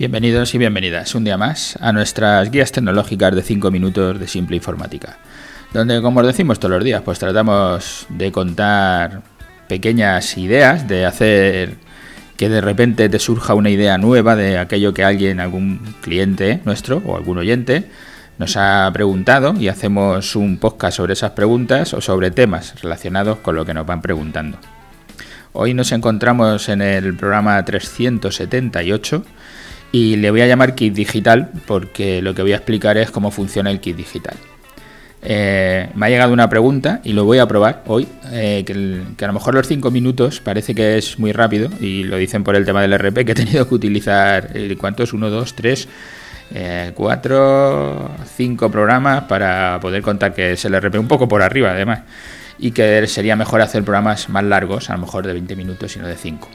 Bienvenidos y bienvenidas un día más a nuestras guías tecnológicas de 5 minutos de simple informática, donde como os decimos todos los días, pues tratamos de contar pequeñas ideas, de hacer que de repente te surja una idea nueva de aquello que alguien, algún cliente nuestro o algún oyente nos ha preguntado y hacemos un podcast sobre esas preguntas o sobre temas relacionados con lo que nos van preguntando. Hoy nos encontramos en el programa 378 y le voy a llamar kit digital porque lo que voy a explicar es cómo funciona el kit digital. Eh, me ha llegado una pregunta y lo voy a probar hoy, eh, que, a lo mejor los 5 minutos parece que es muy rápido y lo dicen por el tema del RP que he tenido que utilizar, eh, ¿cuántos? 1, 2, 3, 4, 5 programas para poder contar que es el RP un poco por arriba además y que sería mejor hacer programas más largos, a lo mejor de 20 minutos y no de 5.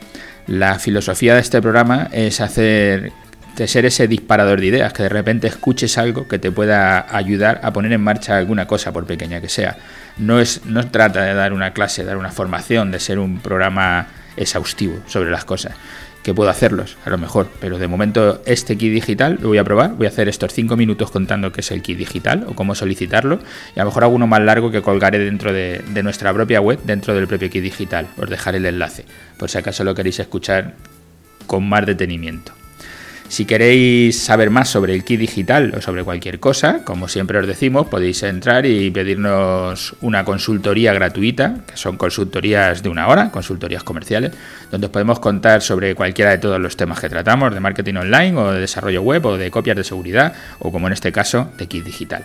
La filosofía de este programa es hacer de ser ese disparador de ideas, que de repente escuches algo que te pueda ayudar a poner en marcha alguna cosa, por pequeña que sea. No, es, no trata de dar una clase, dar una formación, de ser un programa exhaustivo sobre las cosas, que puedo hacerlos, a lo mejor, pero de momento este kit digital lo voy a probar, voy a hacer estos 5 minutos contando qué es el kit digital o cómo solicitarlo, y a lo mejor hago uno más largo que colgaré dentro de, de nuestra propia web, dentro del propio kit digital, os dejaré el enlace, por si acaso lo queréis escuchar con más detenimiento. Si queréis saber más sobre el kit digital o sobre cualquier cosa, como siempre os decimos, podéis entrar y pedirnos una consultoría gratuita, que son consultorías de una hora, consultorías comerciales, donde os podemos contar sobre cualquiera de todos los temas que tratamos, de marketing online o de desarrollo web o de copias de seguridad o como en este caso de kit digital.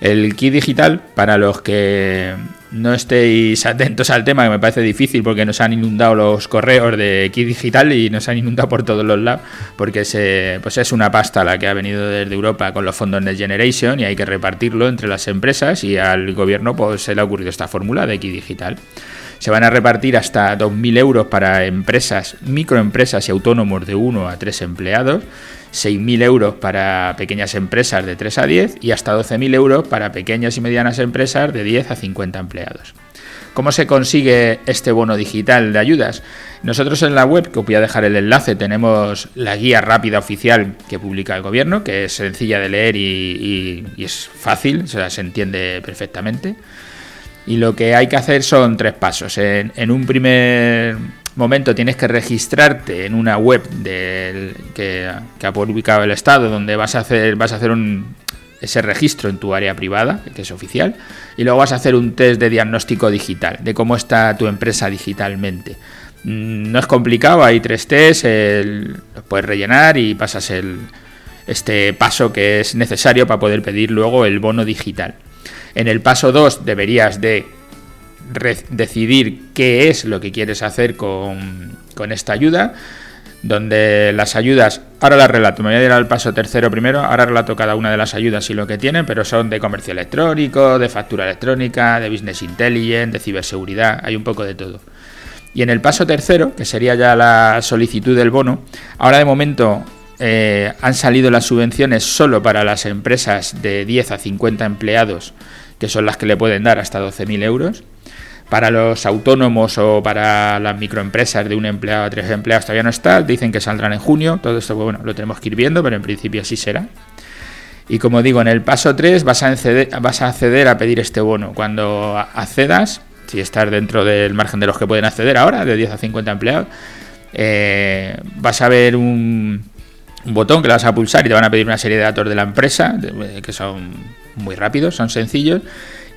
El kit digital, para los que no estéis atentos al tema, que me parece difícil porque nos han inundado los correos de kit digital y nos han inundado por todos los lados, porque se, pues es una pasta la que ha venido desde Europa con los fondos Next Generation y hay que repartirlo entre las empresas y al gobierno pues, se le ha ocurrido esta fórmula de kit digital. Se van a repartir hasta 2.000 euros para empresas, microempresas y autónomos de 1 a 3 empleados 6.000 euros para pequeñas empresas de 3 a 10 y hasta 12.000 euros para pequeñas y medianas empresas de 10 a 50 empleados. ¿Cómo se consigue este bono digital de ayudas? Nosotros en la web, que os voy a dejar el enlace, tenemos la guía rápida oficial que publica el gobierno, que es sencilla de leer y, es fácil, se entiende perfectamente. Y lo que hay que hacer son tres pasos. en un primer momento tienes que registrarte en una web que, ha publicado el Estado, donde vas a hacer, vas a hacer un, ese registro en tu área privada, que es oficial, y luego vas a hacer un test de diagnóstico digital, de cómo está tu empresa digitalmente. Mm, no es complicado, hay tres tests, los puedes rellenar y pasas el, este paso que es necesario para poder pedir luego el bono digital. En el paso 2 deberías de decidir qué es lo que quieres hacer con, esta ayuda, donde las ayudas, ahora las relato, me voy a ir al paso tercero primero, ahora relato cada una de las ayudas y lo que tienen, pero son de comercio electrónico, de factura electrónica, de business intelligence, de ciberseguridad, hay un poco de todo. Y en el paso tercero, que sería ya la solicitud del bono, ahora de momento eh, han salido las subvenciones solo para las empresas de 10 a 50 empleados, que son las que le pueden dar hasta 12.000 euros. Para los autónomos o para las microempresas de un empleado a tres empleados todavía no está, dicen que saldrán en junio, todo esto bueno, lo tenemos que ir viendo, pero en principio así será. Y como digo, en el paso 3 vas a, acceder, vas a acceder a pedir este bono. Cuando accedas, si estás dentro del margen de los que pueden acceder ahora, de 10 a 50 empleados, eh, vas a ver un, un, botón que le vas a pulsar y te van a pedir una serie de datos de la empresa, que son muy rápidos, son sencillos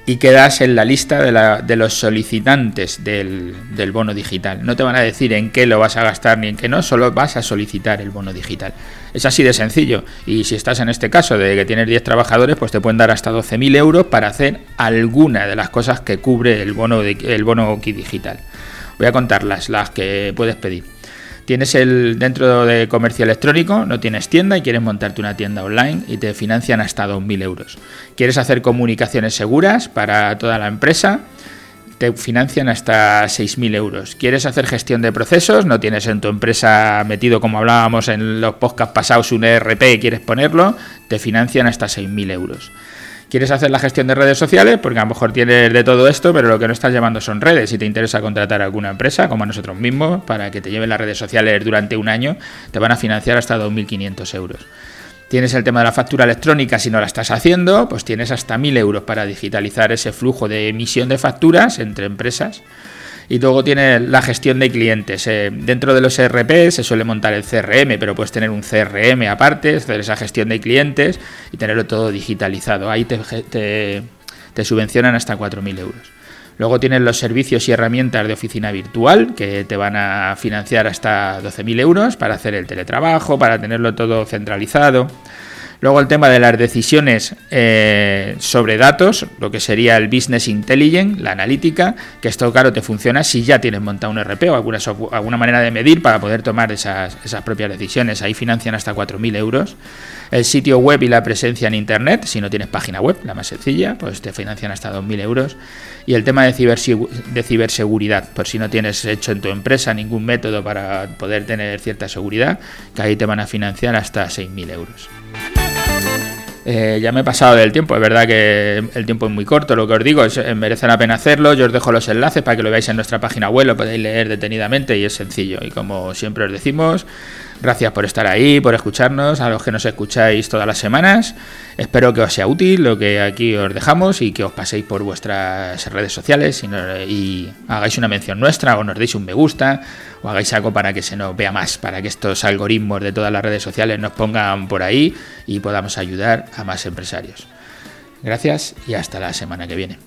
y quedas en la lista de, los solicitantes del, bono digital. No te van a decir en qué lo vas a gastar ni en qué no, solo vas a solicitar el bono digital. Es así de sencillo. Y si estás en este caso de que tienes 10 trabajadores, pues te pueden dar hasta 12.000 euros para hacer alguna de las cosas que cubre el bono, el bono digital. Voy a contarlas, las que puedes pedir. Tienes el dentro de comercio electrónico, no tienes tienda y quieres montarte una tienda online y te financian hasta 2.000 euros. Quieres hacer comunicaciones seguras para toda la empresa, te financian hasta 6.000 euros. ¿Quieres hacer gestión de procesos? No tienes en tu empresa metido, como hablábamos en los podcasts pasados, un ERP y quieres ponerlo, te financian hasta 6.000 euros. Quieres hacer la gestión de redes sociales porque a lo mejor tienes de todo esto, pero lo que no estás llevando son redes. Si te interesa contratar a alguna empresa, como a nosotros mismos, para que te lleven las redes sociales durante un año, te van a financiar hasta 2.500 euros. Tienes el tema de la factura electrónica, si no la estás haciendo, pues tienes hasta 1.000 euros para digitalizar ese flujo de emisión de facturas entre empresas. Y luego tiene la gestión de clientes. Eh, dentro de los ERP se suele montar el CRM, pero puedes tener un CRM aparte, hacer esa gestión de clientes y tenerlo todo digitalizado. Ahí te, subvencionan hasta 4.000 euros. Luego tienes los servicios y herramientas de oficina virtual que te van a financiar hasta 12.000 euros para hacer el teletrabajo, para tenerlo todo centralizado. Luego el tema de las decisiones eh, sobre datos, lo que sería el business intelligence, la analítica, que esto claro te funciona si ya tienes montado un RP o alguna, manera de medir para poder tomar esas, esas propias decisiones. Ahí financian hasta 4.000 euros. El sitio web y la presencia en Internet, si no tienes página web, la más sencilla, pues te financian hasta 2.000 euros. Y el tema de, de ciberseguridad, por si no tienes hecho en tu empresa ningún método para poder tener cierta seguridad, que ahí te van a financiar hasta 6.000 euros. Eh, ya me he pasado del tiempo, es verdad que el tiempo es muy corto, lo que os digo, es, eh, merece la pena hacerlo, yo os dejo los enlaces para que lo veáis en nuestra página web, lo podéis leer detenidamente y es sencillo. Y como siempre os decimos, Gracias por estar ahí, por escucharnos, a los que nos escucháis todas las semanas. Espero que os sea útil lo que aquí os dejamos y que os paséis por vuestras redes sociales y, hagáis una mención nuestra o nos deis un me gusta o hagáis algo para que se nos vea más, para que estos algoritmos de todas las redes sociales nos pongan por ahí y podamos ayudar a más empresarios. Gracias y hasta la semana que viene.